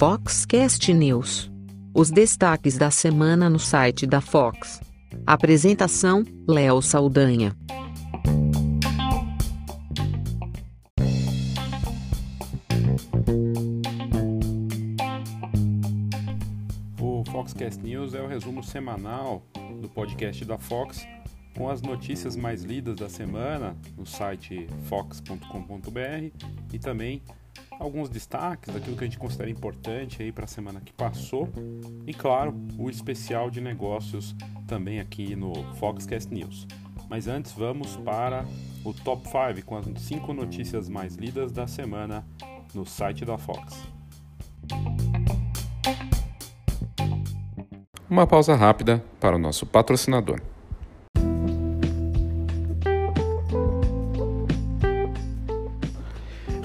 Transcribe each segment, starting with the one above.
Foxcast News. Os destaques da semana no site da Fox. Apresentação: Léo Saldanha. O Foxcast News é o resumo semanal do podcast da Fox com as notícias mais lidas da semana no site fox.com.br e também alguns destaques daquilo que a gente considera importante aí para a semana que passou e claro, o especial de negócios também aqui no Foxcast News. Mas antes vamos para o top 5 com as 5 notícias mais lidas da semana no site da Fox. Uma pausa rápida para o nosso patrocinador.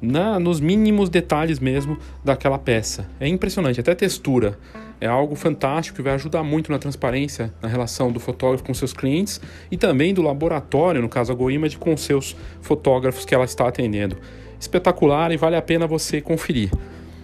na, nos mínimos detalhes mesmo daquela peça. É impressionante, até textura. É algo fantástico que vai ajudar muito na transparência na relação do fotógrafo com seus clientes e também do laboratório, no caso a GoImage, com seus fotógrafos que ela está atendendo. Espetacular e vale a pena você conferir.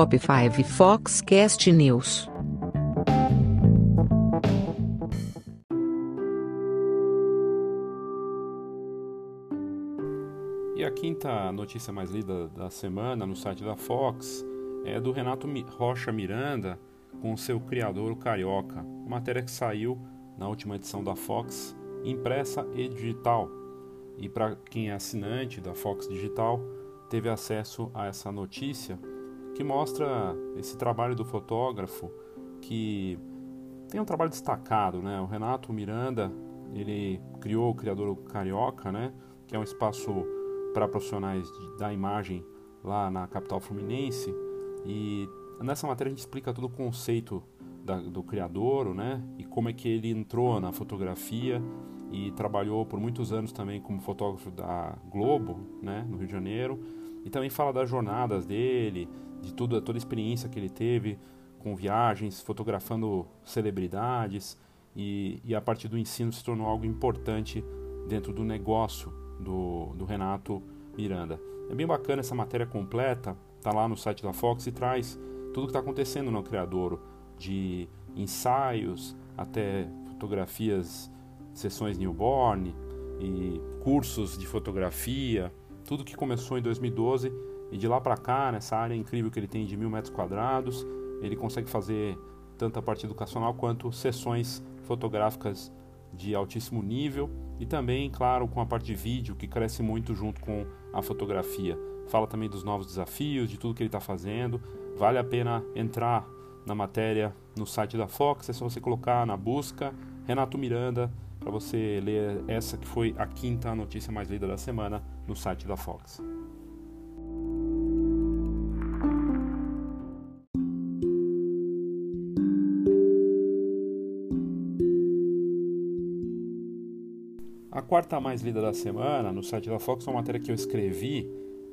Top 5 Foxcast News. E a quinta notícia mais lida da semana no site da Fox é do Renato Rocha Miranda com seu criador, o Carioca. Matéria que saiu na última edição da Fox, impressa e digital. E para quem é assinante da Fox Digital, teve acesso a essa notícia que mostra esse trabalho do fotógrafo que tem um trabalho destacado, né? O Renato Miranda, ele criou o Criador Carioca, né? Que é um espaço para profissionais da imagem lá na capital fluminense. E nessa matéria a gente explica todo o conceito da, do criador, né? E como é que ele entrou na fotografia e trabalhou por muitos anos também como fotógrafo da Globo, né? No Rio de Janeiro. E também fala das jornadas dele, de tudo, toda a experiência que ele teve com viagens, fotografando celebridades e, e a partir do ensino se tornou algo importante dentro do negócio do, do Renato Miranda. É bem bacana essa matéria completa, tá lá no site da Fox e traz tudo o que está acontecendo no Criadouro, de ensaios até fotografias, sessões newborn e cursos de fotografia, tudo que começou em 2012 e de lá para cá, nessa área incrível que ele tem de mil metros quadrados, ele consegue fazer tanto a parte educacional quanto sessões fotográficas de altíssimo nível e também, claro, com a parte de vídeo que cresce muito junto com a fotografia. Fala também dos novos desafios, de tudo que ele está fazendo. Vale a pena entrar na matéria no site da Fox, é só você colocar na busca Renato Miranda para você ler essa que foi a quinta notícia mais lida da semana no site da Fox. Quarta mais lida da semana no site da Fox uma matéria que eu escrevi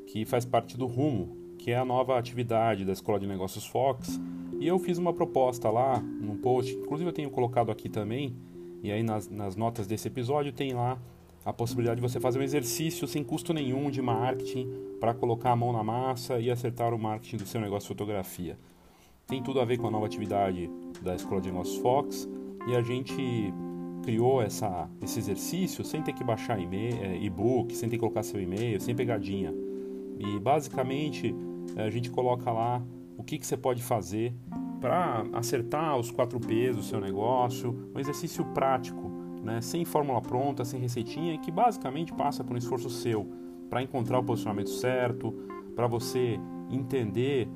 que faz parte do Rumo, que é a nova atividade da Escola de Negócios Fox. E eu fiz uma proposta lá num post, inclusive eu tenho colocado aqui também, e aí nas, nas notas desse episódio tem lá a possibilidade de você fazer um exercício sem custo nenhum de marketing para colocar a mão na massa e acertar o marketing do seu negócio de fotografia. Tem tudo a ver com a nova atividade da Escola de Negócios Fox e a gente criou essa, esse exercício sem ter que baixar é, e-book, sem ter que colocar seu e-mail, sem pegadinha. E basicamente a gente coloca lá o que, que você pode fazer para acertar os quatro P's do seu negócio, um exercício prático, né, sem fórmula pronta, sem receitinha, e que basicamente passa por um esforço seu para encontrar o posicionamento certo, para você entender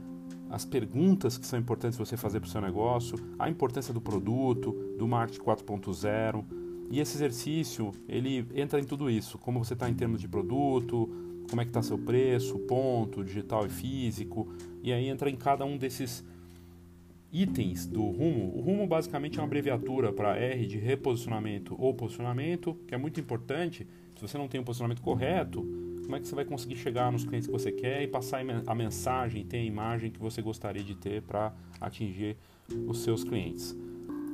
as perguntas que são importantes você fazer para o seu negócio, a importância do produto, do marketing 4.0. E esse exercício, ele entra em tudo isso, como você está em termos de produto, como é que está seu preço, ponto, digital e físico, e aí entra em cada um desses itens do rumo. O rumo basicamente é uma abreviatura para R de reposicionamento ou posicionamento, que é muito importante. Se você não tem um posicionamento correto, como é que você vai conseguir chegar nos clientes que você quer e passar a mensagem, ter a imagem que você gostaria de ter para atingir os seus clientes.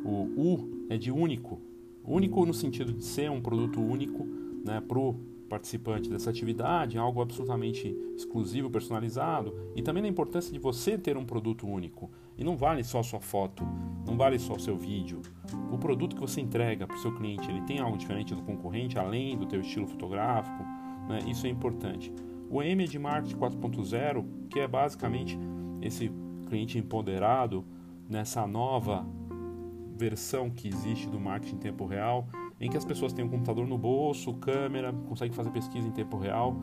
O U é de único, único no sentido de ser um produto único né, para o participante dessa atividade, algo absolutamente exclusivo, personalizado, e também na importância de você ter um produto único. E não vale só a sua foto, não vale só o seu vídeo. O produto que você entrega para o seu cliente, ele tem algo diferente do concorrente, além do teu estilo fotográfico, né? isso é importante. O M é de marketing 4.0, que é basicamente esse cliente empoderado nessa nova versão que existe do marketing em tempo real, em que as pessoas têm um computador no bolso, câmera, conseguem fazer pesquisa em tempo real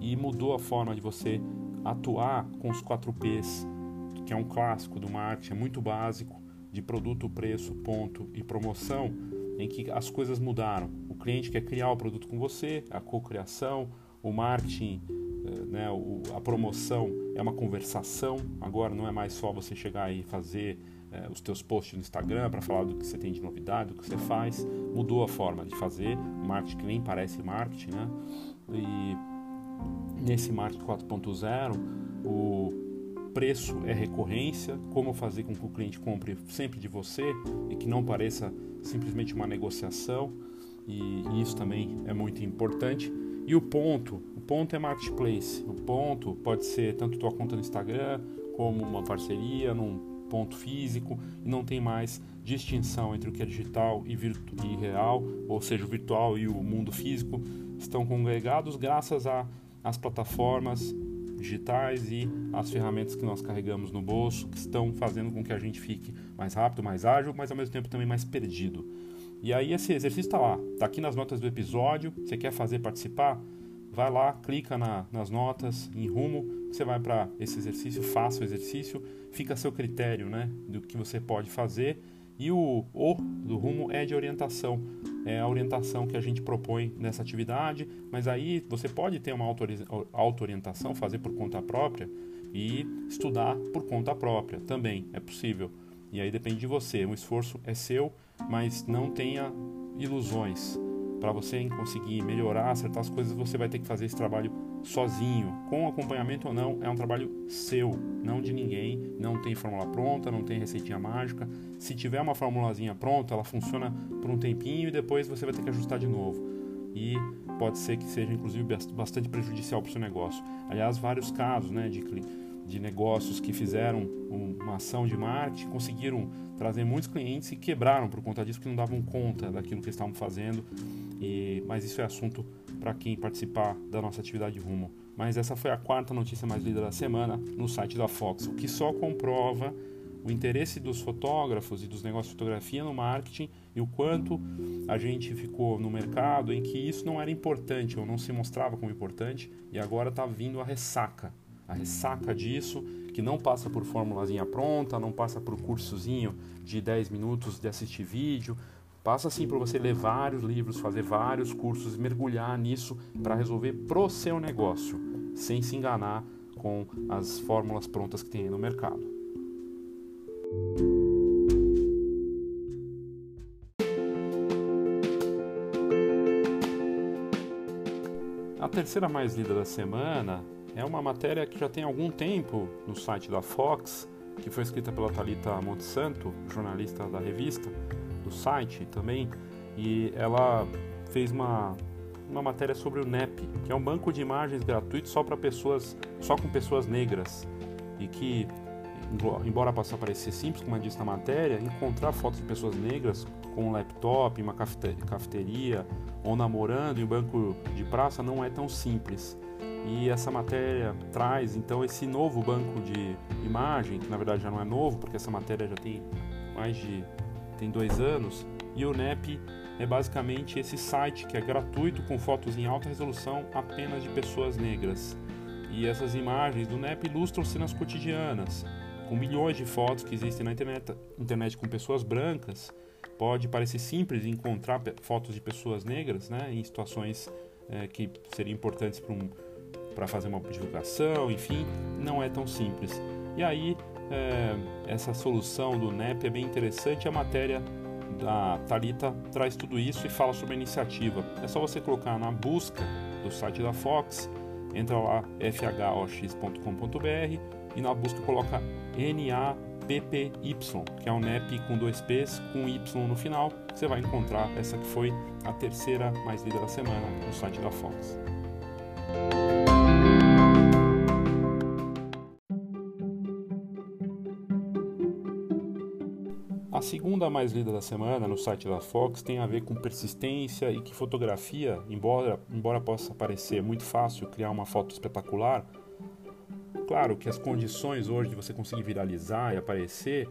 e mudou a forma de você atuar com os 4 P's, que é um clássico do marketing, é muito básico, de produto, preço, ponto e promoção, em que as coisas mudaram. O cliente quer criar o produto com você, a cocriação, o marketing, eh, né, a promoção é uma conversação. Agora não é mais só você chegar e fazer é, os teus posts no Instagram para falar do que você tem de novidade, do que você faz. Mudou a forma de fazer, marketing que nem parece marketing, né? E nesse marketing 4.0, o preço é recorrência, como fazer com que o cliente compre sempre de você e que não pareça simplesmente uma negociação, e, e isso também é muito importante. E o ponto, o ponto é marketplace. O ponto pode ser tanto tua conta no Instagram como uma parceria num ponto físico e não tem mais distinção entre o que é digital e, e real, ou seja, o virtual e o mundo físico estão congregados graças às plataformas digitais e as ferramentas que nós carregamos no bolso, que estão fazendo com que a gente fique mais rápido, mais ágil, mas ao mesmo tempo também mais perdido. E aí esse exercício está lá, está aqui nas notas do episódio. Você quer fazer participar? Vai lá, clica na, nas notas, em rumo, você vai para esse exercício, faça o exercício fica a seu critério né, do que você pode fazer. E o O do rumo é de orientação, é a orientação que a gente propõe nessa atividade, mas aí você pode ter uma auto-orientação, fazer por conta própria e estudar por conta própria também, é possível. E aí depende de você, o esforço é seu, mas não tenha ilusões. Para você conseguir melhorar, acertar as coisas, você vai ter que fazer esse trabalho sozinho, com acompanhamento ou não, é um trabalho seu, não de ninguém. Não tem fórmula pronta, não tem receitinha mágica. Se tiver uma formulazinha pronta, ela funciona por um tempinho e depois você vai ter que ajustar de novo. E pode ser que seja, inclusive, bastante prejudicial para o seu negócio. Aliás, vários casos né, de, de negócios que fizeram uma ação de marketing conseguiram trazer muitos clientes e quebraram por conta disso, porque não davam conta daquilo que estavam fazendo. E, mas isso é assunto para quem participar da nossa atividade rumo. Mas essa foi a quarta notícia mais lida da semana no site da Fox, o que só comprova o interesse dos fotógrafos e dos negócios de fotografia no marketing e o quanto a gente ficou no mercado em que isso não era importante ou não se mostrava como importante e agora está vindo a ressaca. A ressaca disso, que não passa por formulazinha pronta, não passa por cursozinho de 10 minutos de assistir vídeo, Passa assim para você ler vários livros, fazer vários cursos, mergulhar nisso para resolver pro seu negócio, sem se enganar com as fórmulas prontas que tem aí no mercado. A terceira mais lida da semana é uma matéria que já tem algum tempo no site da Fox, que foi escrita pela Talita Monsanto, jornalista da revista, do site também, e ela fez uma, uma matéria sobre o NEP, que é um banco de imagens gratuito só para pessoas, só com pessoas negras, e que embora possa parecer simples, como eu disse na matéria, encontrar fotos de pessoas negras com um laptop, em uma cafeteria ou namorando em um banco de praça não é tão simples. E essa matéria traz então esse novo banco de imagem, que na verdade já não é novo, porque essa matéria já tem mais de tem dois anos. E o NEP é basicamente esse site que é gratuito com fotos em alta resolução apenas de pessoas negras. E essas imagens do NEP ilustram cenas cotidianas, com milhões de fotos que existem na internet, internet com pessoas brancas. Pode parecer simples encontrar fotos de pessoas negras né, em situações é, que seriam importantes para um, fazer uma divulgação, enfim, não é tão simples. E aí, é, essa solução do NEP é bem interessante. A matéria da Talita traz tudo isso e fala sobre a iniciativa. É só você colocar na busca do site da Fox, entra lá fhox.com.br e na busca coloca NAPPY, que é um NEP com dois P's com Y no final. Você vai encontrar essa que foi a terceira mais lida da semana no site da Fox. A segunda mais lida da semana no site da Fox tem a ver com persistência e que fotografia, embora, embora possa parecer muito fácil criar uma foto espetacular, claro que as condições hoje de você conseguir viralizar e aparecer,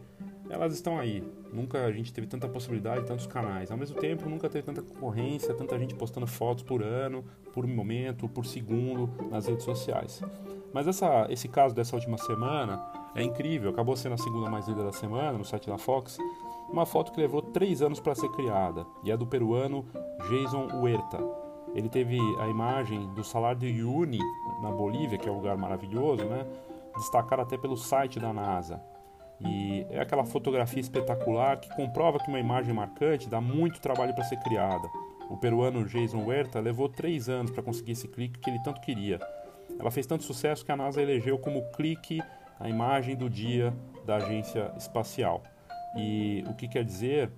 elas estão aí. Nunca a gente teve tanta possibilidade, tantos canais. Ao mesmo tempo, nunca teve tanta concorrência, tanta gente postando fotos por ano, por momento, por segundo nas redes sociais. Mas essa, esse caso dessa última semana é incrível, acabou sendo a segunda mais lida da semana no site da Fox. Uma foto que levou três anos para ser criada e é do peruano Jason Huerta. Ele teve a imagem do salário de Uyuni na Bolívia, que é um lugar maravilhoso, né? destacada até pelo site da NASA. E é aquela fotografia espetacular que comprova que uma imagem marcante dá muito trabalho para ser criada. O peruano Jason Huerta levou três anos para conseguir esse clique que ele tanto queria. Ela fez tanto sucesso que a NASA elegeu como clique a imagem do dia da agência espacial. E o que quer dizer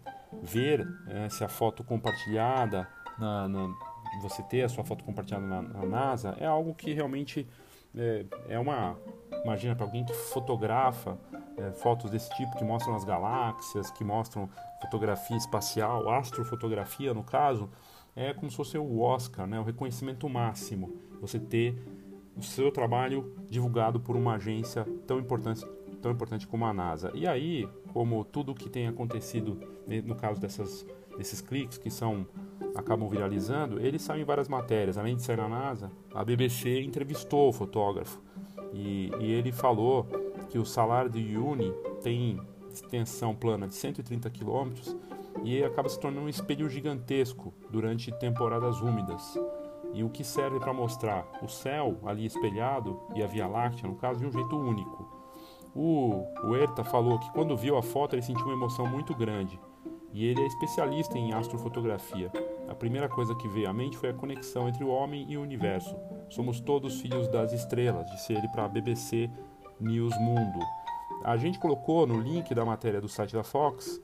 ver é, se a foto compartilhada, na, na, você ter a sua foto compartilhada na, na NASA, é algo que realmente é, é uma. Imagina para alguém que fotografa é, fotos desse tipo, que mostram as galáxias, que mostram fotografia espacial, astrofotografia no caso, é como se fosse o Oscar, né, o reconhecimento máximo. Você ter o seu trabalho divulgado por uma agência tão importante, tão importante como a NASA. E aí, como tudo que tem acontecido né, no caso dessas, desses cliques que são acabam viralizando, eles saem em várias matérias. Além de sair na NASA, a BBC entrevistou o fotógrafo e, e ele falou que o salário de Uni tem extensão plana de 130 quilômetros e acaba se tornando um espelho gigantesco durante temporadas úmidas e o que serve para mostrar o céu ali espelhado e a Via Láctea, no caso, de um jeito único. O Huerta falou que quando viu a foto ele sentiu uma emoção muito grande e ele é especialista em astrofotografia. A primeira coisa que veio à mente foi a conexão entre o homem e o universo. Somos todos filhos das estrelas, disse ele para a BBC News Mundo. A gente colocou no link da matéria do site da Fox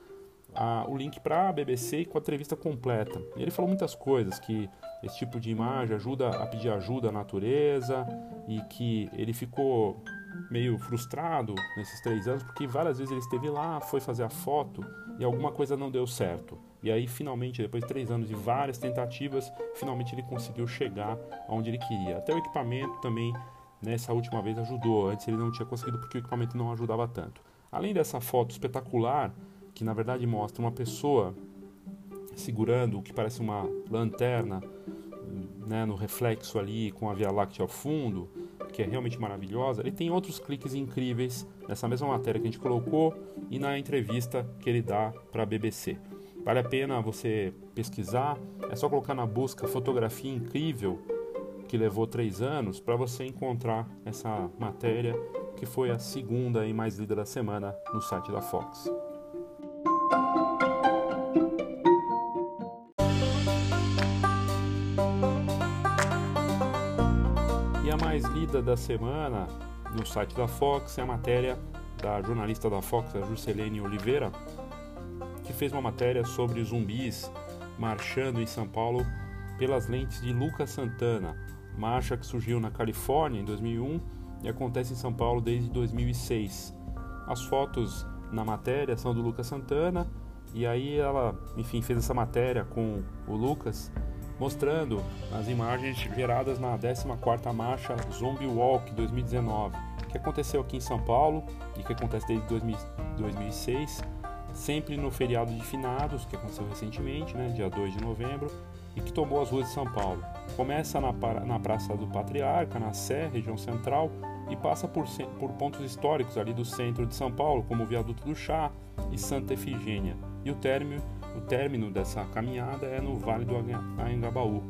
a, o link para a BBC com a entrevista completa. Ele falou muitas coisas, que esse tipo de imagem ajuda a pedir ajuda à natureza e que ele ficou meio frustrado nesses três anos porque várias vezes ele esteve lá, foi fazer a foto e alguma coisa não deu certo. E aí, finalmente, depois de três anos de várias tentativas, finalmente ele conseguiu chegar aonde ele queria. Até o equipamento também, nessa última vez, ajudou. Antes ele não tinha conseguido porque o equipamento não ajudava tanto. Além dessa foto espetacular, que na verdade mostra uma pessoa segurando o que parece uma lanterna né, no reflexo ali com a Via Láctea ao fundo, que é realmente maravilhosa. Ele tem outros cliques incríveis nessa mesma matéria que a gente colocou e na entrevista que ele dá para a BBC. Vale a pena você pesquisar, é só colocar na busca fotografia incrível que levou três anos para você encontrar essa matéria que foi a segunda e mais lida da semana no site da Fox. Da semana no site da Fox é a matéria da jornalista da Fox, a Juscelene Oliveira, que fez uma matéria sobre zumbis marchando em São Paulo pelas lentes de Lucas Santana, marcha que surgiu na Califórnia em 2001 e acontece em São Paulo desde 2006. As fotos na matéria são do Lucas Santana e aí ela, enfim, fez essa matéria com o Lucas mostrando as imagens geradas na 14ª Marcha Zombie Walk 2019, que aconteceu aqui em São Paulo e que acontece desde 2006, sempre no feriado de finados, que aconteceu recentemente, né, dia 2 de novembro, e que tomou as ruas de São Paulo. Começa na, na Praça do Patriarca, na Sé, região central, e passa por, por pontos históricos ali do centro de São Paulo, como o Viaduto do Chá e Santa Efigênia. E o término, o término dessa caminhada é no Vale do Anhangabaú.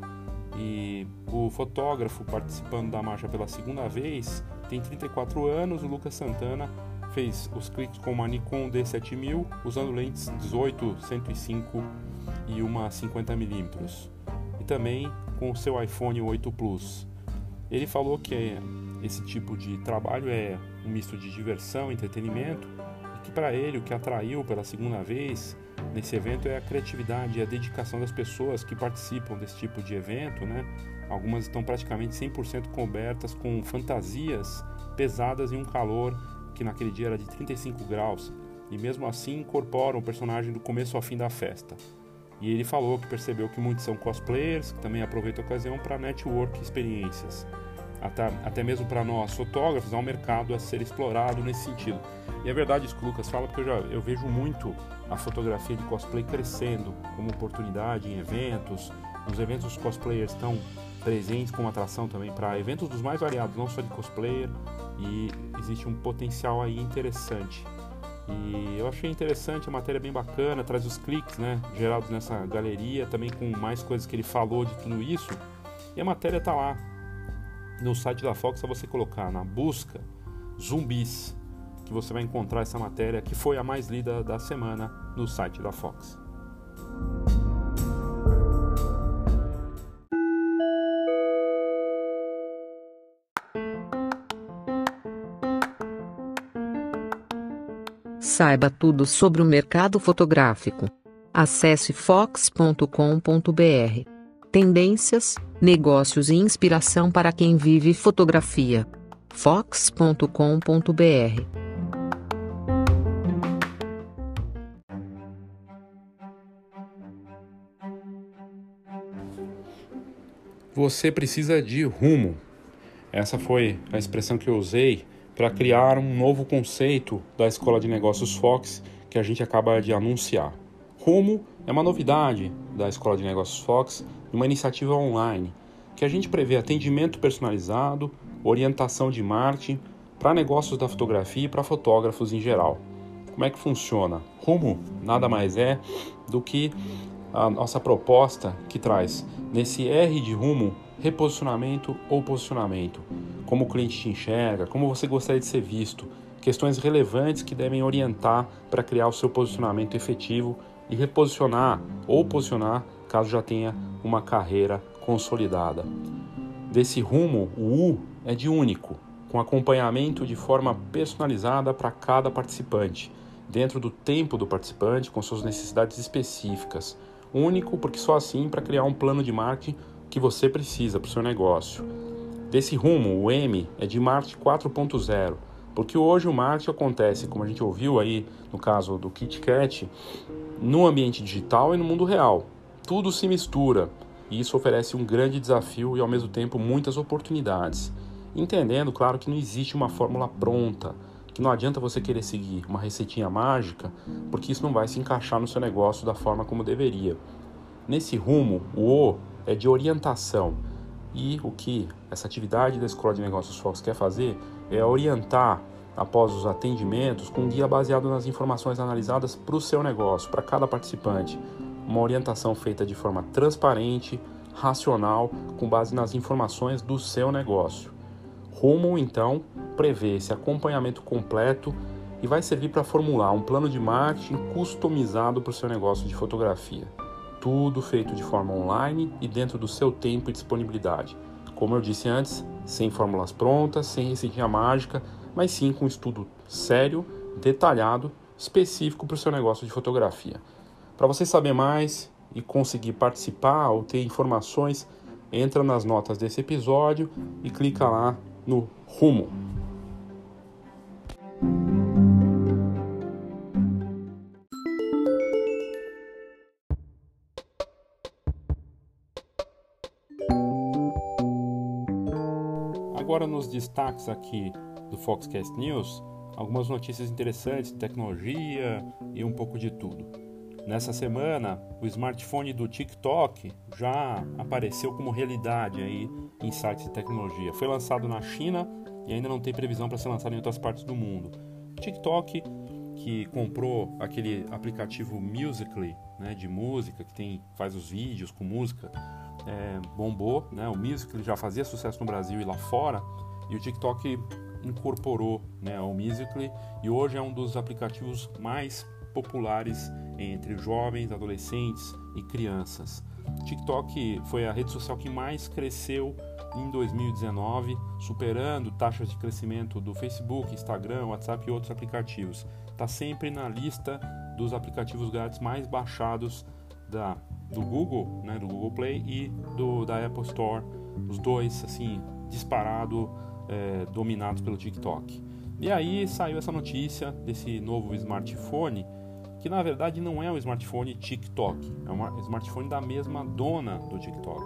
E o fotógrafo participando da marcha pela segunda vez tem 34 anos, o Lucas Santana fez os cliques com uma Nikon D7000 usando lentes 18, 105 e uma 50mm e também com o seu iPhone 8 Plus. Ele falou que esse tipo de trabalho é um misto de diversão, entretenimento e que para ele o que atraiu pela segunda vez nesse evento é a criatividade e a dedicação das pessoas que participam desse tipo de evento, né? Algumas estão praticamente 100% cobertas com fantasias pesadas em um calor que naquele dia era de 35 graus e mesmo assim incorporam o personagem do começo ao fim da festa. E ele falou que percebeu que muitos são cosplayers, que também aproveitam a ocasião para network experiências. Até, até mesmo para nós fotógrafos, há um mercado a ser explorado nesse sentido. E é verdade isso que o Lucas fala, porque eu, já, eu vejo muito a fotografia de cosplay crescendo como oportunidade em eventos. Os eventos os cosplayers estão presentes como atração também para eventos dos mais variados, não só de cosplayer, e existe um potencial aí interessante. E eu achei interessante, a matéria é bem bacana, traz os cliques, né, gerados nessa galeria, também com mais coisas que ele falou de tudo isso. E a matéria tá lá no site da Fox, é você colocar na busca zumbis, que você vai encontrar essa matéria que foi a mais lida da semana no site da Fox. Saiba tudo sobre o mercado fotográfico. Acesse fox.com.br. Tendências, negócios e inspiração para quem vive fotografia. fox.com.br. Você precisa de rumo. Essa foi a expressão que eu usei para criar um novo conceito da Escola de Negócios Fox que a gente acaba de anunciar. Rumo é uma novidade da Escola de Negócios Fox, uma iniciativa online que a gente prevê atendimento personalizado, orientação de marketing para negócios da fotografia e para fotógrafos em geral. Como é que funciona? Rumo nada mais é do que a nossa proposta que traz nesse R de rumo reposicionamento ou posicionamento como o cliente te enxerga, como você gostaria de ser visto, questões relevantes que devem orientar para criar o seu posicionamento efetivo e reposicionar ou posicionar caso já tenha uma carreira consolidada. Desse rumo, o U é de único, com acompanhamento de forma personalizada para cada participante, dentro do tempo do participante, com suas necessidades específicas. Único porque só assim para criar um plano de marketing que você precisa para o seu negócio. Desse rumo, o M é de Marte 4.0, porque hoje o marketing acontece, como a gente ouviu aí no caso do KitKat, no ambiente digital e no mundo real. Tudo se mistura e isso oferece um grande desafio e ao mesmo tempo muitas oportunidades. Entendendo, claro, que não existe uma fórmula pronta, que não adianta você querer seguir uma receitinha mágica, porque isso não vai se encaixar no seu negócio da forma como deveria. Nesse rumo, o O é de orientação e o que essa atividade da Escola de Negócios Fox quer fazer é orientar, após os atendimentos, com um guia baseado nas informações analisadas para o seu negócio, para cada participante. Uma orientação feita de forma transparente, racional, com base nas informações do seu negócio. Rumo, então, prevê esse acompanhamento completo e vai servir para formular um plano de marketing customizado para o seu negócio de fotografia tudo feito de forma online e dentro do seu tempo e disponibilidade. Como eu disse antes, sem fórmulas prontas, sem receitinha mágica, mas sim com um estudo sério, detalhado, específico para o seu negócio de fotografia. Para você saber mais e conseguir participar ou ter informações, entra nas notas desse episódio e clica lá no Rumo. Agora, nos destaques aqui do Foxcast News, algumas notícias interessantes de tecnologia e um pouco de tudo. Nessa semana, o smartphone do TikTok já apareceu como realidade aí em sites de tecnologia. Foi lançado na China e ainda não tem previsão para ser lançado em outras partes do mundo. TikTok, que comprou aquele aplicativo Musical.ly, né, de música, que tem faz os vídeos com música, é, bombou. Né, o Musical.ly já fazia sucesso no Brasil e lá fora, e o TikTok incorporou né, o Musical.ly e hoje é um dos aplicativos mais populares entre jovens, adolescentes e crianças. TikTok foi a rede social que mais cresceu em 2019, superando taxas de crescimento do Facebook, Instagram, WhatsApp e outros aplicativos. Está sempre na lista dos aplicativos grátis mais baixados da, do Google, né, do Google Play e do, da Apple Store, os dois assim disparado é, dominados pelo TikTok. E aí saiu essa notícia desse novo smartphone que na verdade não é um smartphone TikTok, é um smartphone da mesma dona do TikTok.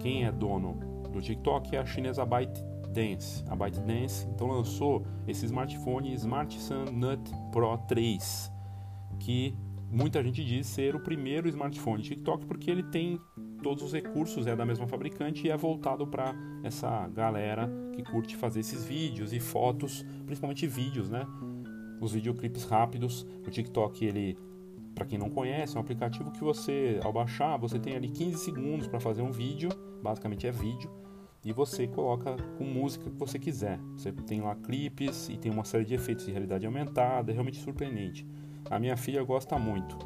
Quem é dono do TikTok é a chinesa ByteDance. A ByteDance então lançou esse smartphone Smart Sun Nut Pro 3, que muita gente diz ser o primeiro smartphone TikTok porque ele tem todos os recursos, é da mesma fabricante e é voltado para essa galera que curte fazer esses vídeos e fotos, principalmente vídeos, né? os videoclipes rápidos. O TikTok, ele, para quem não conhece, é um aplicativo que você, ao baixar, você tem ali 15 segundos para fazer um vídeo, basicamente é vídeo, e você coloca com música que você quiser. Você tem lá clipes e tem uma série de efeitos de realidade aumentada, é realmente surpreendente. A minha filha gosta muito.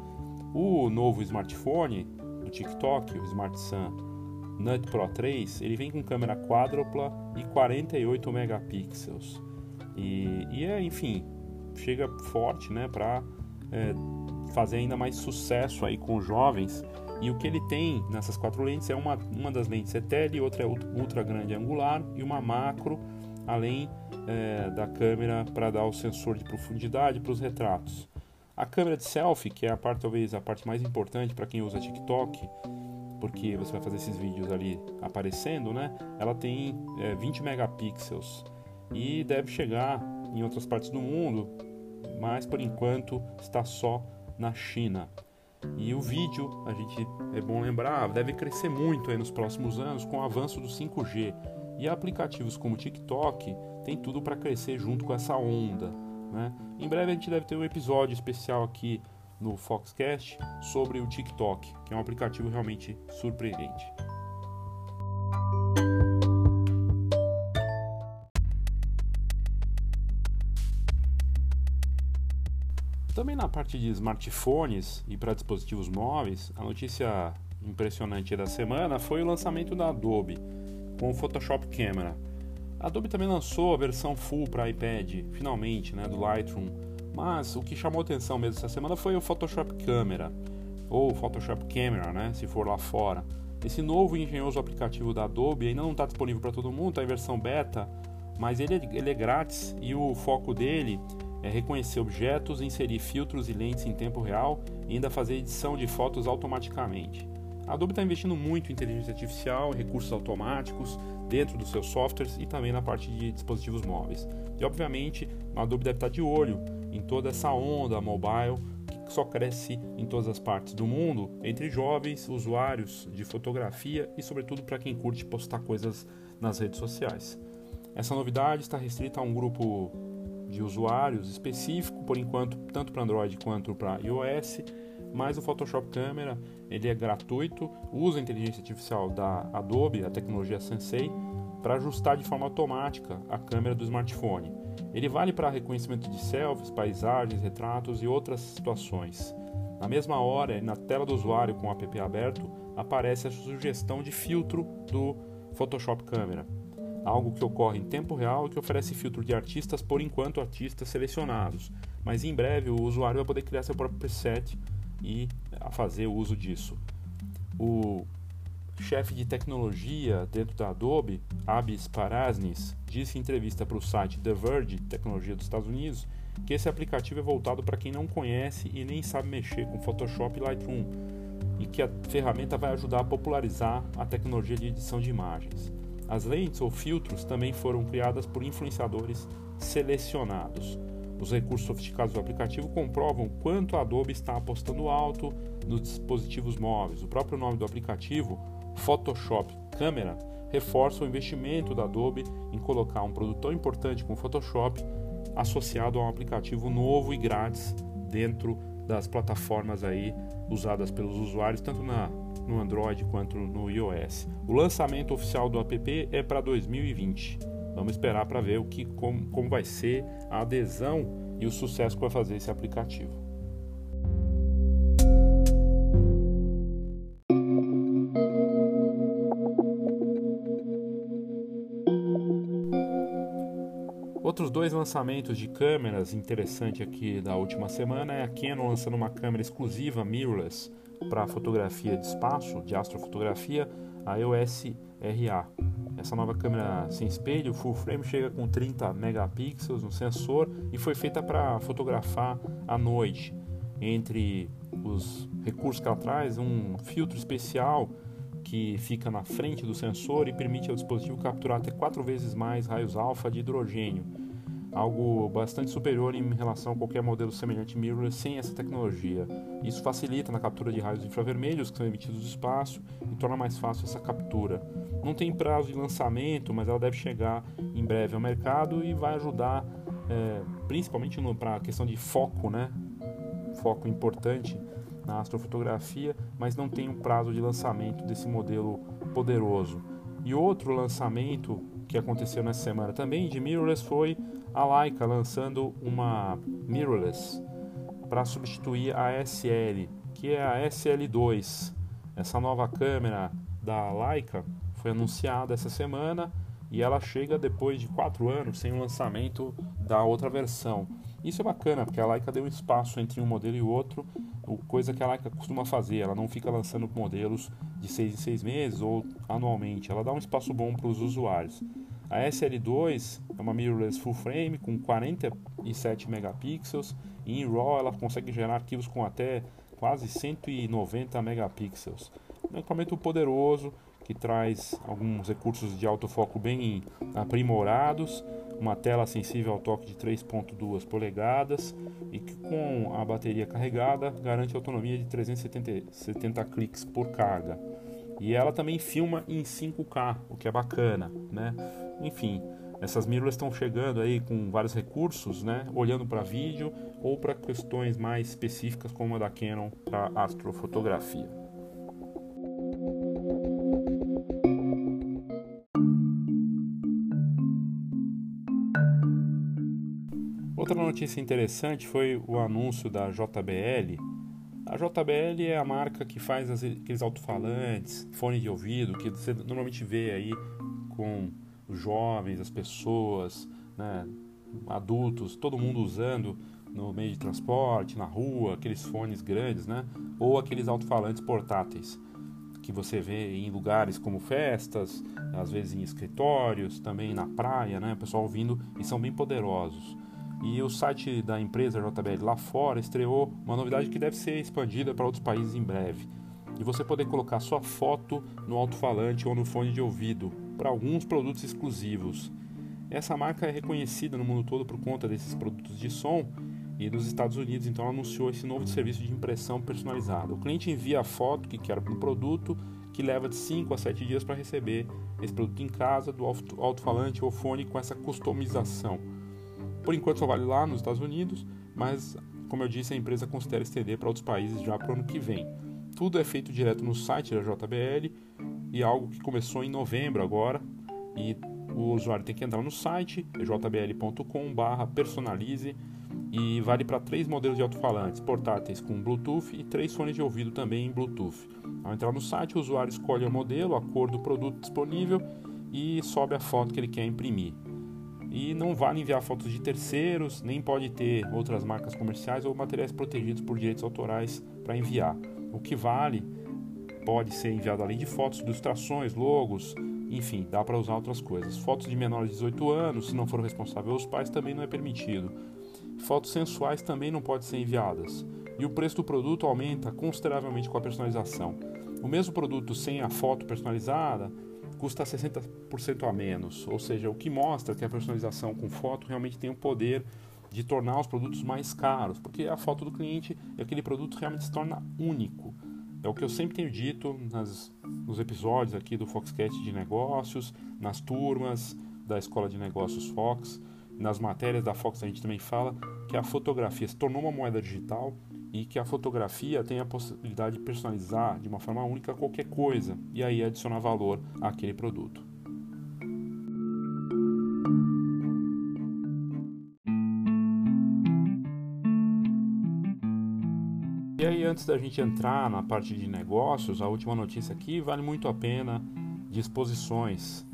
O novo smartphone do TikTok, o Smart Sun Nut Pro 3, ele vem com câmera quádrupla e 48 megapixels. E, e é, enfim, chega forte, né, para é, fazer ainda mais sucesso aí com jovens. E o que ele tem nessas quatro lentes é uma, uma das lentes é tele, outra é ultra grande angular e uma macro, além é, da câmera para dar o sensor de profundidade para os retratos. A câmera de selfie, que é a parte talvez a parte mais importante para quem usa TikTok, porque você vai fazer esses vídeos ali aparecendo, né? Ela tem é, 20 megapixels e deve chegar em outras partes do mundo, mas por enquanto está só na China. E o vídeo, a gente é bom lembrar, deve crescer muito nos próximos anos com o avanço do 5G. E aplicativos como o TikTok tem tudo para crescer junto com essa onda. Né? Em breve a gente deve ter um episódio especial aqui no Foxcast sobre o TikTok, que é um aplicativo realmente surpreendente. Também na parte de smartphones e para dispositivos móveis, a notícia impressionante da semana foi o lançamento da Adobe com o Photoshop Camera. A Adobe também lançou a versão full para iPad, finalmente, né, do Lightroom. Mas o que chamou atenção mesmo essa semana foi o Photoshop Camera, ou Photoshop Camera, né, se for lá fora. Esse novo e engenhoso aplicativo da Adobe ainda não está disponível para todo mundo, está em versão beta, mas ele, ele é grátis e o foco dele é reconhecer objetos, inserir filtros e lentes em tempo real e ainda fazer edição de fotos automaticamente. A Adobe está investindo muito em inteligência artificial, recursos automáticos dentro dos seus softwares e também na parte de dispositivos móveis. E obviamente a Adobe deve estar de olho em toda essa onda mobile que só cresce em todas as partes do mundo entre jovens usuários de fotografia e sobretudo para quem curte postar coisas nas redes sociais. Essa novidade está restrita a um grupo de usuários específico, por enquanto, tanto para Android quanto para iOS, mas o Photoshop Camera ele é gratuito, usa a inteligência artificial da Adobe, a tecnologia Sensei, para ajustar de forma automática a câmera do smartphone. Ele vale para reconhecimento de selfies, paisagens, retratos e outras situações. Na mesma hora, na tela do usuário com o app aberto, aparece a sugestão de filtro do Photoshop Camera algo que ocorre em tempo real e que oferece filtro de artistas, por enquanto artistas selecionados. Mas em breve o usuário vai poder criar seu próprio preset e fazer uso disso. O chefe de tecnologia dentro da Adobe, Abis Parasnis, disse em entrevista para o site The Verge, tecnologia dos Estados Unidos, que esse aplicativo é voltado para quem não conhece e nem sabe mexer com Photoshop e Lightroom, e que a ferramenta vai ajudar a popularizar a tecnologia de edição de imagens. As lentes ou filtros também foram criadas por influenciadores selecionados. Os recursos sofisticados do aplicativo comprovam quanto a Adobe está apostando alto nos dispositivos móveis. O próprio nome do aplicativo, Photoshop Câmera, reforça o investimento da Adobe em colocar um produto tão importante como o Photoshop associado a um aplicativo novo e grátis dentro das plataformas aí usadas pelos usuários, tanto na, no Android quanto no iOS. O lançamento oficial do app é para 2020. Vamos esperar para ver o que, como, como vai ser a adesão e o sucesso que vai fazer esse aplicativo. Lançamentos de câmeras interessantes aqui da última semana é a Canon lançando uma câmera exclusiva mirrorless para fotografia de espaço, de astrofotografia, a EOS RA. Essa nova câmera sem espelho, full frame, chega com 30 megapixels no sensor e foi feita para fotografar à noite. Entre os recursos que ela traz, um filtro especial que fica na frente do sensor e permite ao dispositivo capturar até quatro vezes mais raios alfa de hidrogênio, algo bastante superior em relação a qualquer modelo semelhante mirrorless sem essa tecnologia. Isso facilita na captura de raios infravermelhos que são emitidos do espaço e torna mais fácil essa captura. Não tem prazo de lançamento, mas ela deve chegar em breve ao mercado e vai ajudar, é, principalmente para a questão de foco, né? Foco importante na astrofotografia, mas não tem um prazo de lançamento desse modelo poderoso. E outro lançamento que aconteceu nessa semana também de mirrorless foi a Leica lançando uma mirrorless para substituir a SL, que é a SL2. Essa nova câmera da Leica foi anunciada essa semana e ela chega depois de quatro anos sem o lançamento da outra versão. Isso é bacana, porque a Leica deu espaço entre um modelo e outro, coisa que a Leica costuma fazer. Ela não fica lançando modelos de seis em seis meses ou anualmente. Ela dá um espaço bom para os usuários. A SL2 é uma mirrorless full frame com 47 megapixels e em RAW ela consegue gerar arquivos com até quase 190 megapixels. É um equipamento poderoso que traz alguns recursos de autofoco bem aprimorados uma tela sensível ao toque de 3.2 polegadas e que com a bateria carregada garante autonomia de 370 cliques por carga. E ela também filma em 5K, o que é bacana, né? Enfim, essas mirrorless estão chegando aí com vários recursos, né? Olhando para vídeo ou para questões mais específicas como a da Canon para astrofotografia. Outra notícia interessante foi o anúncio da JBL. A JBL é a marca que faz aqueles alto-falantes, fone de ouvido, que você normalmente vê aí com os jovens, as pessoas, né, adultos, todo mundo usando no meio de transporte, na rua, aqueles fones grandes, né? Ou aqueles alto-falantes portáteis que você vê em lugares como festas, às vezes em escritórios, também na praia, né? O pessoal ouvindo e são bem poderosos. E o site da empresa JBL lá fora estreou uma novidade que deve ser expandida para outros países em breve. De você poder colocar sua foto no alto-falante ou no fone de ouvido para alguns produtos exclusivos. Essa marca é reconhecida no mundo todo por conta desses produtos de som e nos Estados Unidos então anunciou esse novo serviço de impressão personalizada. O cliente envia a foto que quer no produto, que leva de 5 a 7 dias para receber esse produto em casa do alto-falante ou fone com essa customização. Por enquanto só vale lá nos Estados Unidos, mas como eu disse, a empresa considera estender para outros países já para o ano que vem. Tudo é feito direto no site da JBL e algo que começou em novembro agora. E o usuário tem que entrar no site jbl.com/personalize e vale para três modelos de alto-falantes portáteis com Bluetooth e três fones de ouvido também em Bluetooth. Ao entrar no site, o usuário escolhe o modelo, a cor do produto disponível e sobe a foto que ele quer imprimir e não vale enviar fotos de terceiros, nem pode ter outras marcas comerciais ou materiais protegidos por direitos autorais para enviar. O que vale pode ser enviado além de fotos, ilustrações, logos, enfim, dá para usar outras coisas. Fotos de menores de 18 anos, se não for responsável os pais, também não é permitido. Fotos sensuais também não podem ser enviadas. E o preço do produto aumenta consideravelmente com a personalização. O mesmo produto sem a foto personalizada custa 60% a menos. Ou seja, o que mostra que a personalização com foto realmente tem o poder de tornar os produtos mais caros, porque a foto do cliente aquele produto realmente se torna único. É o que eu sempre tenho dito nas, nos episódios aqui do Foxcast de negócios, nas turmas da Escola de Negócios Fox, nas matérias da Fox a gente também fala que a fotografia se tornou uma moeda digital e que a fotografia tem a possibilidade de personalizar de uma forma única qualquer coisa e aí adicionar valor àquele produto. E aí, antes da gente entrar na parte de negócios, a última notícia aqui vale muito a pena de exposições.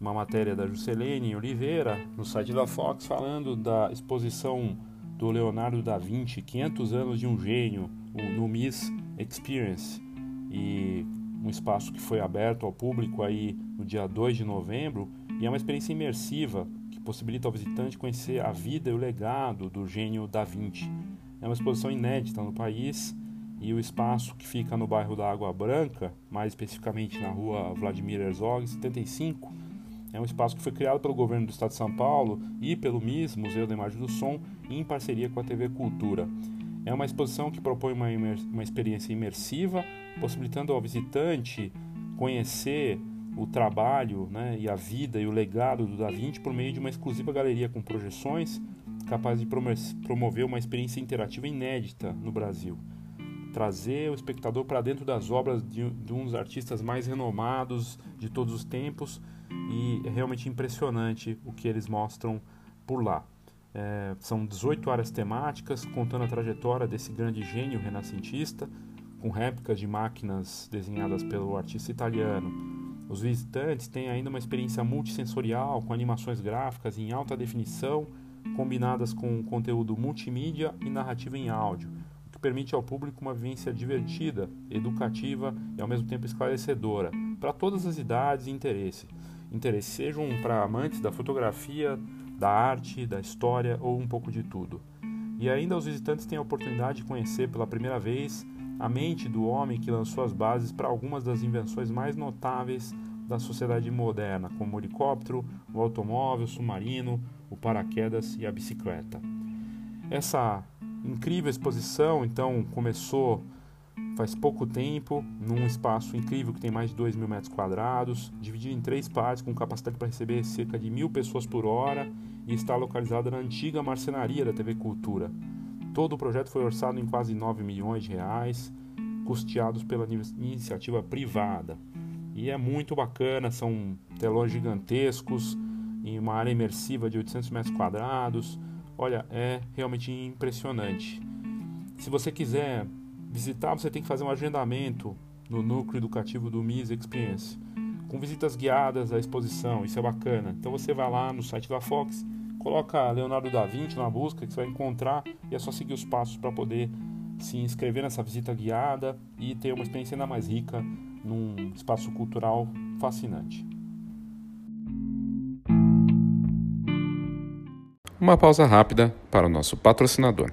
Uma matéria da Juscelene Oliveira no site da Fox falando da exposição do Leonardo da Vinci, 500 anos de um gênio, no Miss Experience. E um espaço que foi aberto ao público aí no dia 2 de novembro, e é uma experiência imersiva que possibilita ao visitante conhecer a vida e o legado do gênio da Vinci. É uma exposição inédita no país e o espaço que fica no bairro da Água Branca, mais especificamente na rua Vladimir Herzog, 75, é um espaço que foi criado pelo governo do estado de São Paulo e pelo MIS, Museu da Imagem do Som, em parceria com a TV Cultura. É uma exposição que propõe uma, uma experiência imersiva, possibilitando ao visitante conhecer o trabalho né, e a vida e o legado do Da Vinci por meio de uma exclusiva galeria com projeções capaz de promover uma experiência interativa inédita no Brasil. Trazer o espectador para dentro das obras de, de um dos artistas mais renomados de todos os tempos e é realmente impressionante o que eles mostram por lá. É, são 18 áreas temáticas contando a trajetória desse grande gênio renascentista, com réplicas de máquinas desenhadas pelo artista italiano. Os visitantes têm ainda uma experiência multissensorial com animações gráficas em alta definição, combinadas com conteúdo multimídia e narrativa em áudio, o que permite ao público uma vivência divertida, educativa e ao mesmo tempo esclarecedora, para todas as idades e interesses interesse, sejam para amantes da fotografia, da arte, da história ou um pouco de tudo. E ainda os visitantes têm a oportunidade de conhecer pela primeira vez a mente do homem que lançou as bases para algumas das invenções mais notáveis da sociedade moderna, como o helicóptero, o automóvel, o submarino, o paraquedas e a bicicleta. Essa incrível exposição, então, começou faz pouco tempo, num espaço incrível que tem mais de 2 mil metros quadrados, dividido em três partes, com capacidade para receber cerca de mil pessoas por hora e está localizada na antiga marcenaria da TV Cultura. Todo o projeto foi orçado em quase 9 milhões de reais, custeados pela iniciativa privada. E é muito bacana, são telões gigantescos, em uma área imersiva de 800 metros quadrados. Olha, é realmente impressionante. Se você quiser visitar, você tem que fazer um agendamento no núcleo educativo do MIS Experience, com visitas guiadas à exposição, isso é bacana. Então você vai lá no site da Fox, coloca Leonardo da Vinci na busca que você vai encontrar e é só seguir os passos para poder se inscrever nessa visita guiada e ter uma experiência ainda mais rica num espaço cultural fascinante. Uma pausa rápida para o nosso patrocinador.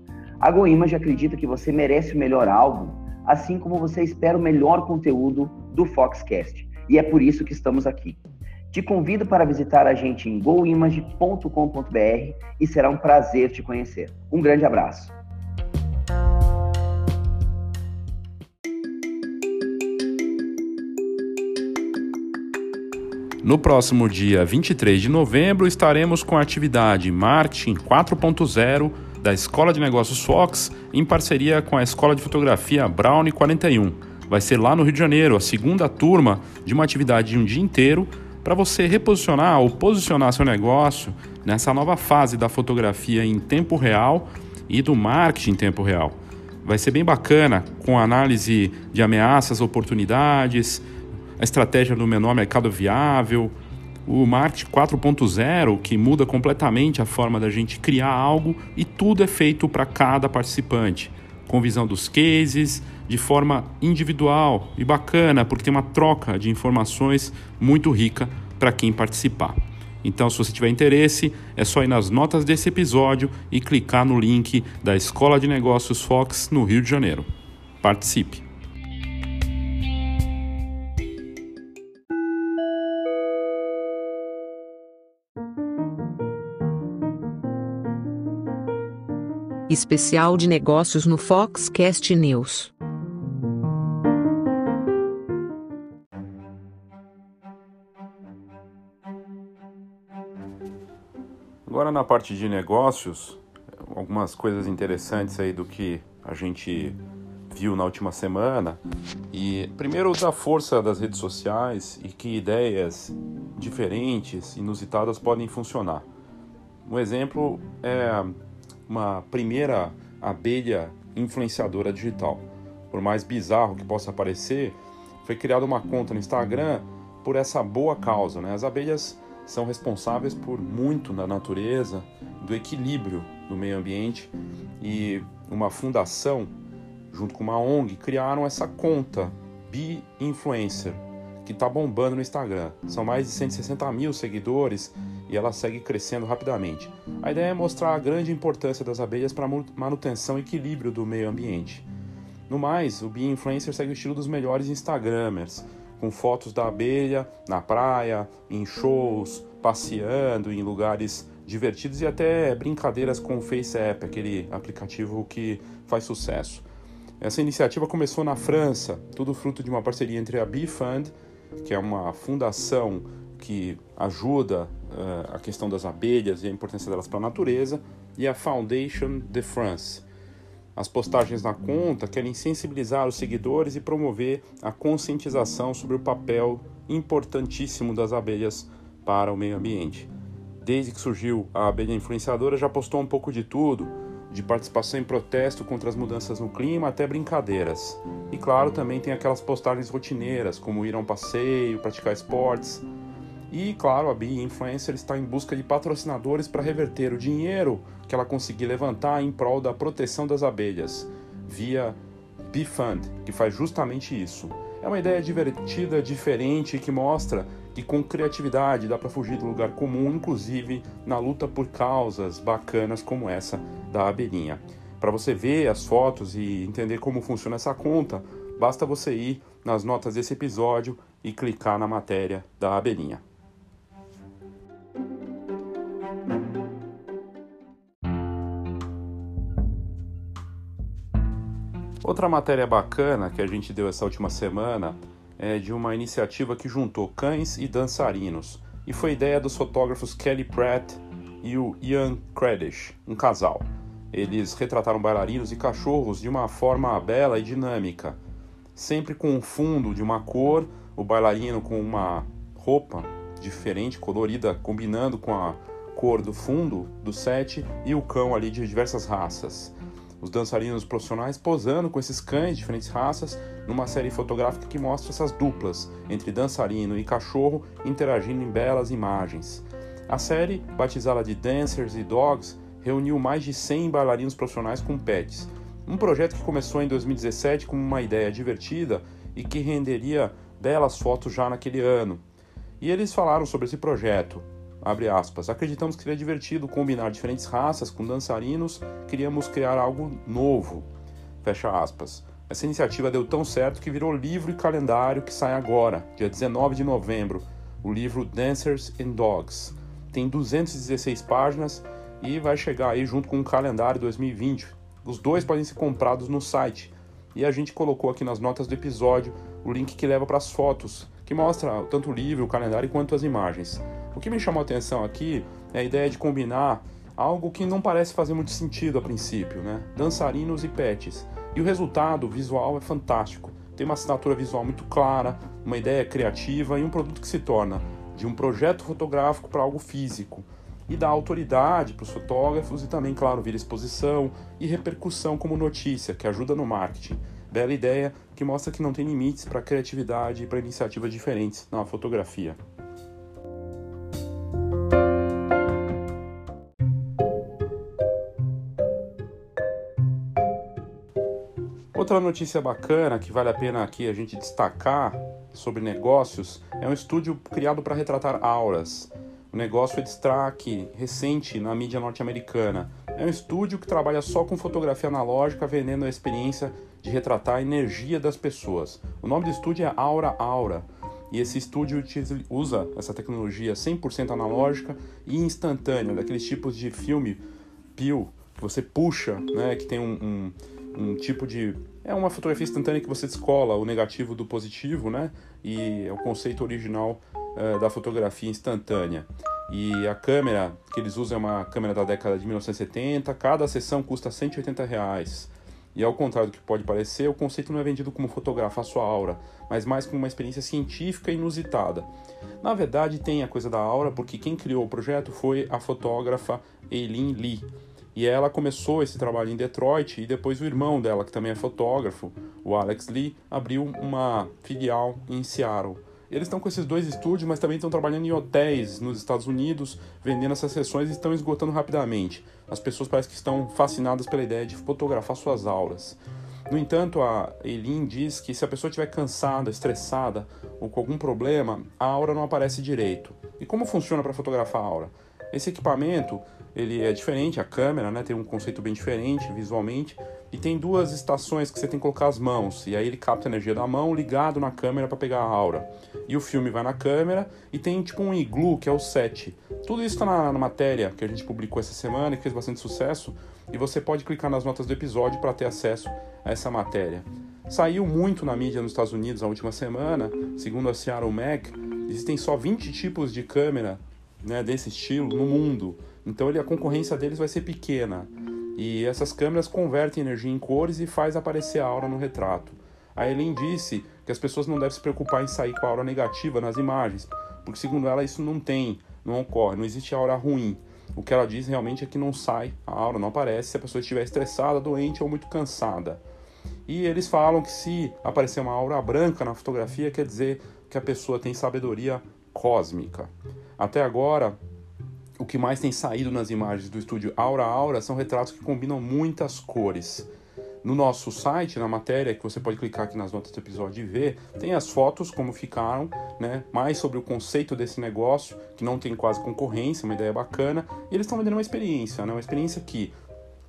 A GoImage acredita que você merece o melhor álbum, assim como você espera o melhor conteúdo do Foxcast. E é por isso que estamos aqui. Te convido para visitar a gente em goimage.com.br e será um prazer te conhecer. Um grande abraço. No próximo dia 23 de novembro estaremos com a atividade Marketing 4.0 da Escola de Negócios Fox, em parceria com a Escola de Fotografia Brownie 41. Vai ser lá no Rio de Janeiro, a segunda turma de uma atividade de um dia inteiro para você reposicionar ou posicionar seu negócio nessa nova fase da fotografia em tempo real e do marketing em tempo real. vai ser bem bacana com análise de ameaças, oportunidades, a estratégia do menor mercado viável, o marketing 4.0 que muda completamente a forma da gente criar algo e tudo é feito para cada participante, com visão dos cases, de forma individual e bacana, porque tem uma troca de informações muito rica para quem participar. Então, se você tiver interesse, é só ir nas notas desse episódio e clicar no link da Escola de Negócios Fox no Rio de Janeiro. Participe! Especial de Negócios no Foxcast News. Agora na parte de negócios, algumas coisas interessantes aí do que a gente viu na última semana. E primeiro da força das redes sociais e que ideias diferentes, inusitadas podem funcionar. Um exemplo é uma primeira abelha influenciadora digital. Por mais bizarro que possa parecer, foi criada uma conta no Instagram por essa boa causa. Né? As abelhas são responsáveis por muito na natureza, do equilíbrio do meio ambiente e uma fundação, junto com uma ONG, criaram essa conta Be Influencer, que está bombando no Instagram. São mais de 160 mil seguidores e ela segue crescendo rapidamente. A ideia é mostrar a grande importância das abelhas para a manutenção e equilíbrio do meio ambiente. No mais, o Be Influencer segue o estilo dos melhores Instagramers, com fotos da abelha na praia, em shows, passeando em lugares divertidos e até brincadeiras com o Face App, aquele aplicativo que faz sucesso. Essa iniciativa começou na França, tudo fruto de uma parceria entre a Bee Fund, que é uma fundação que ajuda uh, a questão das abelhas e a importância delas para a natureza, e a Foundation de France, as postagens na conta querem sensibilizar os seguidores e promover a conscientização sobre o papel importantíssimo das abelhas para o meio ambiente. Desde que surgiu a abelha influenciadora, já postou um pouco de tudo, de participação em protesto contra as mudanças no clima até brincadeiras. E claro, também tem aquelas postagens rotineiras, como ir a um passeio, praticar esportes. E claro, a Bee Influencer está em busca de patrocinadores para reverter o dinheiro que ela conseguir levantar em prol da proteção das abelhas, via Bee Fund, que faz justamente isso. É uma ideia divertida, diferente que mostra que com criatividade dá para fugir do lugar comum, inclusive na luta por causas bacanas como essa da abelhinha. Para você ver as fotos e entender como funciona essa conta, basta você ir nas notas desse episódio e clicar na matéria da abelhinha. Outra matéria bacana que a gente deu essa última semana é de uma iniciativa que juntou cães e dançarinos, e foi ideia dos fotógrafos Kelly Pratt e o Ian Kredish, um casal. Eles retrataram bailarinos e cachorros de uma forma bela e dinâmica, sempre com um fundo de uma cor, o bailarino com uma roupa diferente, colorida, combinando com a cor do fundo do set e o cão ali de diversas raças os dançarinos profissionais posando com esses cães de diferentes raças numa série fotográfica que mostra essas duplas entre dançarino e cachorro interagindo em belas imagens. A série, batizada de Dancers e Dogs, reuniu mais de 100 bailarinos profissionais com pets. Um projeto que começou em 2017 como uma ideia divertida e que renderia belas fotos já naquele ano. E eles falaram sobre esse projeto, Abre aspas. Acreditamos que seria divertido combinar diferentes raças com dançarinos, queríamos criar algo novo. Fecha aspas. Essa iniciativa deu tão certo que virou livro e calendário que sai agora, dia 19 de novembro, o livro Dancers and Dogs. Tem 216 páginas e vai chegar aí junto com o calendário 2020. Os dois podem ser comprados no site. E a gente colocou aqui nas notas do episódio o link que leva para as fotos, que mostra tanto o livro, o calendário quanto as imagens. O que me chamou a atenção aqui é a ideia de combinar algo que não parece fazer muito sentido a princípio, né? Dançarinos e pets. E o resultado visual é fantástico. Tem uma assinatura visual muito clara, uma ideia criativa e um produto que se torna de um projeto fotográfico para algo físico. e dá autoridade para os fotógrafos e também, claro, vira exposição e repercussão como notícia, que ajuda no marketing. Bela ideia que mostra que não tem limites para criatividade e para iniciativas diferentes na fotografia. Outra notícia bacana que vale a pena aqui a gente destacar sobre negócios é um estúdio criado para retratar auras. O negócio é destaque recente na mídia norte-americana. É um estúdio que trabalha só com fotografia analógica, vendendo a experiência de retratar a energia das pessoas. O nome do estúdio é Aura Aura. E esse estúdio usa essa tecnologia 100% analógica e instantânea, daqueles tipos de filme peel que você puxa, né, que tem um, um, um tipo de é uma fotografia instantânea que você descola o negativo do positivo, né? E é o conceito original uh, da fotografia instantânea. E a câmera que eles usam é uma câmera da década de 1970, cada sessão custa 180 reais. E ao contrário do que pode parecer, o conceito não é vendido como fotografa a sua aura, mas mais como uma experiência científica inusitada. Na verdade, tem a coisa da aura, porque quem criou o projeto foi a fotógrafa Eileen Lee e ela começou esse trabalho em Detroit e depois o irmão dela, que também é fotógrafo, o Alex Lee, abriu uma filial em Seattle. Eles estão com esses dois estúdios, mas também estão trabalhando em hotéis nos Estados Unidos, vendendo essas sessões e estão esgotando rapidamente. As pessoas parecem que estão fascinadas pela ideia de fotografar suas aulas. No entanto, a Eileen diz que se a pessoa estiver cansada, estressada ou com algum problema, a aura não aparece direito. E como funciona para fotografar a aura? Esse equipamento ele é diferente, a câmera né, tem um conceito bem diferente visualmente, e tem duas estações que você tem que colocar as mãos, e aí ele capta a energia da mão ligado na câmera para pegar a aura. E o filme vai na câmera, e tem tipo um iglu, que é o set. Tudo isso está na, na, matéria que a gente publicou essa semana e que fez bastante sucesso, e você pode clicar nas notas do episódio para ter acesso a essa matéria. Saiu muito na mídia nos Estados Unidos na última semana, segundo a Seattle Mag, existem só 20 tipos de câmera né, desse estilo no mundo. Então ele, a concorrência deles vai ser pequena. E essas câmeras convertem energia em cores e faz aparecer a aura no retrato. A Ellen disse que as pessoas não devem se preocupar em sair com a aura negativa nas imagens, porque segundo ela isso não tem, não ocorre, não existe aura ruim. O que ela diz realmente é que não sai, a aura não aparece se a pessoa estiver estressada, doente ou muito cansada. E eles falam que se aparecer uma aura branca na fotografia, quer dizer que a pessoa tem sabedoria cósmica. Até agora, o que mais tem saído nas imagens do estúdio Aura Aura são retratos que combinam muitas cores. No nosso site, na matéria, que você pode clicar aqui nas notas do episódio e ver, tem as fotos, como ficaram, né? mais sobre o conceito desse negócio, que não tem quase concorrência, uma ideia bacana, e eles estão vendendo uma experiência, né? uma experiência que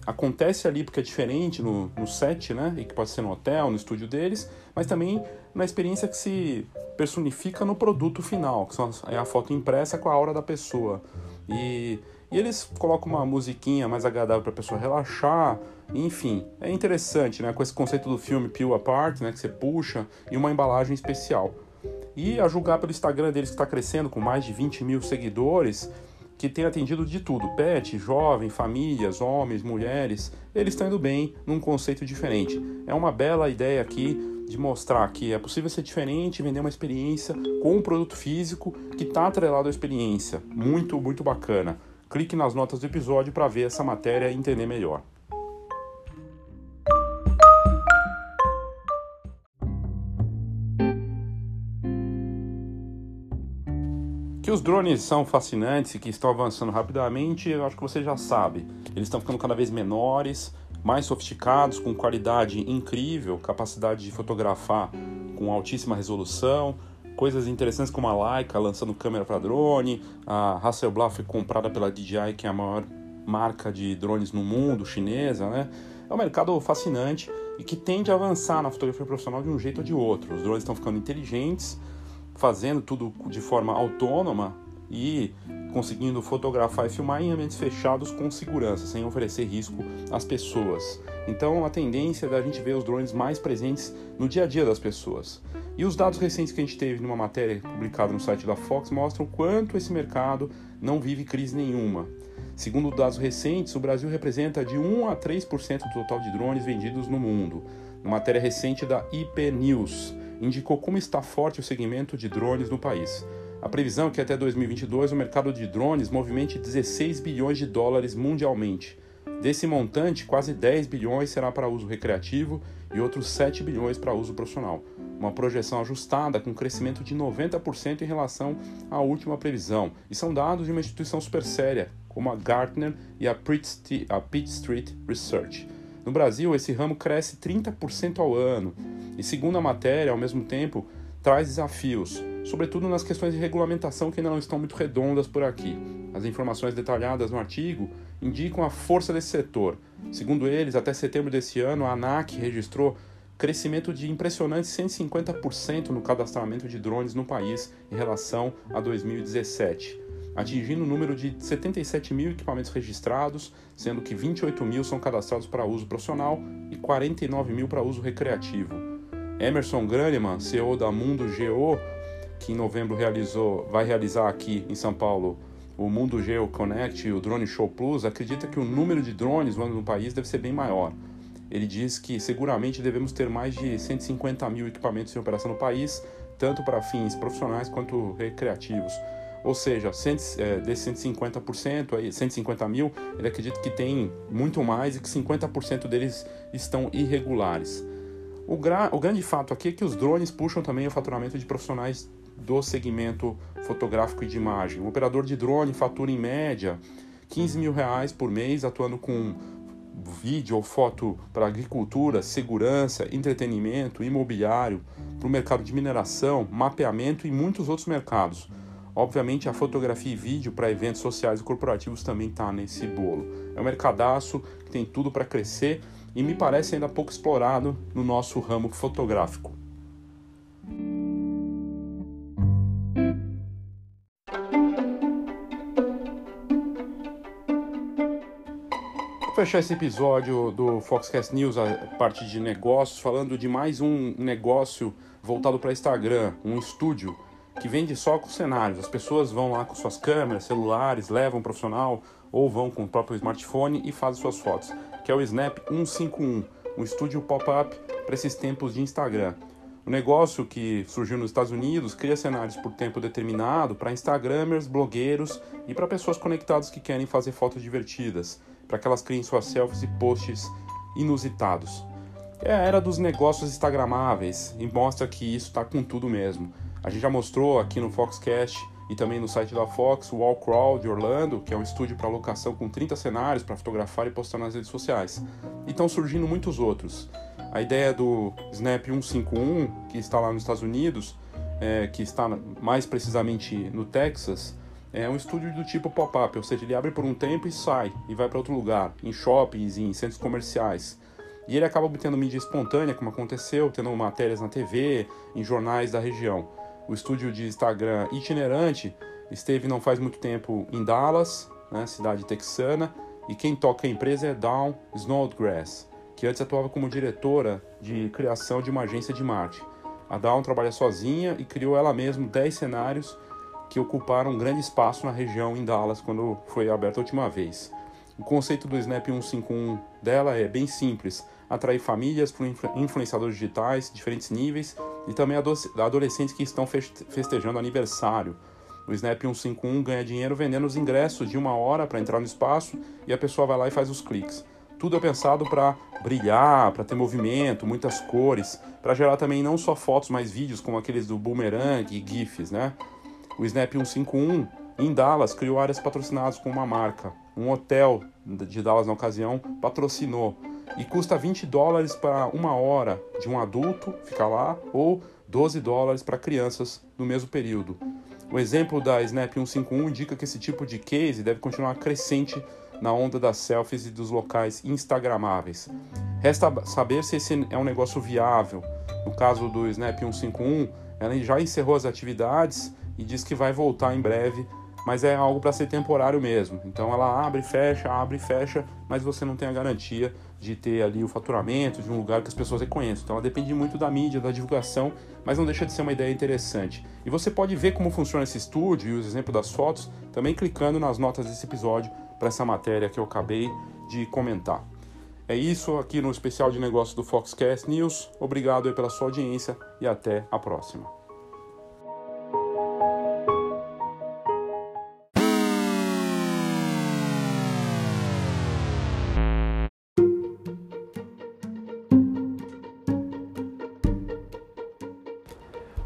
acontece ali porque é diferente no, no set, né? E que pode ser no hotel, no estúdio deles, mas também na experiência que se personifica no produto final, que são, é a foto impressa com a aura da pessoa. E, e eles colocam uma musiquinha mais agradável para a pessoa relaxar. Enfim, é interessante, né? Com esse conceito do filme Peel Apart, né? Que você puxa e uma embalagem especial. E a julgar pelo Instagram deles que está crescendo com mais de 20 mil seguidores, que tem atendido de tudo: pet, jovem, famílias, homens, mulheres. Eles estão indo bem num conceito diferente. É uma bela ideia aqui de mostrar que é possível ser diferente, vender uma experiência com um produto físico que está atrelado à experiência. Muito, muito bacana. Clique nas notas do episódio para ver essa matéria e entender melhor. Que os drones são fascinantes e que estão avançando rapidamente, eu acho que você já sabe. Eles estão ficando cada vez menores, mais sofisticados, com qualidade incrível, capacidade de fotografar com altíssima resolução, coisas interessantes como a Leica lançando câmera para drone, a Hasselblad foi comprada pela DJI, que é a maior marca de drones no mundo, chinesa, né? É um mercado fascinante e que tende a avançar na fotografia profissional de um jeito ou de outro. Os drones estão ficando inteligentes, fazendo tudo de forma autônoma e conseguindo fotografar e filmar em ambientes fechados com segurança, sem oferecer risco às pessoas. Então a tendência é da gente ver os drones mais presentes no dia a dia das pessoas. E os dados recentes que a gente teve numa matéria publicada no site da Fox mostram quanto esse mercado não vive crise nenhuma. Segundo dados recentes, o Brasil representa de 1 a 3% do total de drones vendidos no mundo. Uma matéria recente da IP News indicou como está forte o segmento de drones no país. A previsão é que até 2022 o mercado de drones movimente 16 bilhões de dólares mundialmente. Desse montante, quase 10 bilhões será para uso recreativo e outros 7 bilhões para uso profissional. Uma projeção ajustada com crescimento de 90% em relação à última previsão. E são dados de uma instituição super séria, como a Gartner e a Pitt Street Research. No Brasil, esse ramo cresce 30% ao ano. E segundo a matéria, ao mesmo tempo, traz desafios, sobretudo nas questões de regulamentação que não estão muito redondas por aqui. As informações detalhadas no artigo indicam a força desse setor. Segundo eles, até setembro desse ano, a ANAC registrou crescimento de impressionante 150% no cadastramento de drones no país em relação a 2017, atingindo o número de 77 mil equipamentos registrados, sendo que 28 mil são cadastrados para uso profissional e 49 mil para uso recreativo. Emerson Graneman, CEO da Mundo Geo, que em novembro realizou, vai realizar aqui em São Paulo o Mundo Geo Connect e o Drone Show Plus, acredita que o número de drones voando no país deve ser bem maior. Ele diz que seguramente devemos ter mais de 150 mil equipamentos em operação no país, tanto para fins profissionais quanto recreativos. Ou seja, é, desses 150%, aí, 150 mil, ele acredita que tem muito mais e que 50% deles estão irregulares. O, o grande fato aqui é que os drones puxam também o faturamento de profissionais do segmento fotográfico e de imagem. O operador de drone fatura em média 15 mil reais por mês atuando com vídeo ou foto para agricultura, segurança, entretenimento, imobiliário, para o mercado de mineração, mapeamento e muitos outros mercados. Obviamente, a fotografia e vídeo para eventos sociais e corporativos também está nesse bolo. É um mercadaço que tem tudo para crescer e me parece ainda pouco explorado no nosso ramo fotográfico. Vou fechar esse episódio do Foxcast News, a parte de negócios, falando de mais um negócio voltado para Instagram, um estúdio que vende só com cenários. As pessoas vão lá com suas câmeras, celulares, levam um profissional ou vão com o próprio smartphone e fazem suas fotos que é o Snap 151, um estúdio pop-up para esses tempos de Instagram. O negócio que surgiu nos Estados Unidos cria cenários por tempo determinado para Instagramers, blogueiros e para pessoas conectadas que querem fazer fotos divertidas, para que elas criem suas selfies e posts inusitados. É a era dos negócios instagramáveis e mostra que isso está com tudo mesmo. A gente já mostrou aqui no Foxcast e também no site da Fox, o Wall Crawl de Orlando, que é um estúdio para locação com 30 cenários para fotografar e postar nas redes sociais. E estão surgindo muitos outros. A ideia do Snap 151, que está lá nos Estados Unidos, é, que está mais precisamente no Texas, é um estúdio do tipo pop-up, ou seja, ele abre por um tempo e sai, e vai para outro lugar, em shoppings, em centros comerciais. E ele acaba obtendo mídia espontânea, como aconteceu, tendo matérias na TV, em jornais da região. O estúdio de Instagram itinerante esteve não faz muito tempo em Dallas, né, cidade texana, e quem toca a empresa é Dawn Snodgrass, que antes atuava como diretora de criação de uma agência de marketing. A Dawn trabalha sozinha e criou ela mesma 10 cenários que ocuparam um grande espaço na região em Dallas quando foi aberta a última vez. O conceito do Snap 151 dela é bem simples: atrair famílias influenciadores digitais, diferentes níveis, e também adolescentes que estão festejando aniversário. O Snap 151 ganha dinheiro vendendo os ingressos de uma hora para entrar no espaço e a pessoa vai lá e faz os cliques. Tudo é pensado para brilhar, para ter movimento, muitas cores, para gerar também não só fotos, mas vídeos como aqueles do Boomerang e GIFs, né? O Snap 151 em Dallas criou áreas patrocinadas com uma marca. Um hotel de Dallas na ocasião patrocinou e custa 20 dólares para uma hora de um adulto ficar lá ou 12 dólares para crianças no mesmo período. O exemplo da Snap 151 indica que esse tipo de case deve continuar crescente na onda das selfies e dos locais instagramáveis. Resta saber se esse é um negócio viável. No caso do Snap 151, ela já encerrou as atividades e diz que vai voltar em breve mas é algo para ser temporário mesmo. Então ela abre e fecha, abre e fecha, mas você não tem a garantia de ter ali o faturamento de um lugar que as pessoas reconheçam. Então ela depende muito da mídia, da divulgação, mas não deixa de ser uma ideia interessante. E você pode ver como funciona esse estúdio e os exemplos das fotos também clicando nas notas desse episódio para essa matéria que eu acabei de comentar. É isso aqui no especial de negócios do Foxcast News. Obrigado pela sua audiência e até a próxima.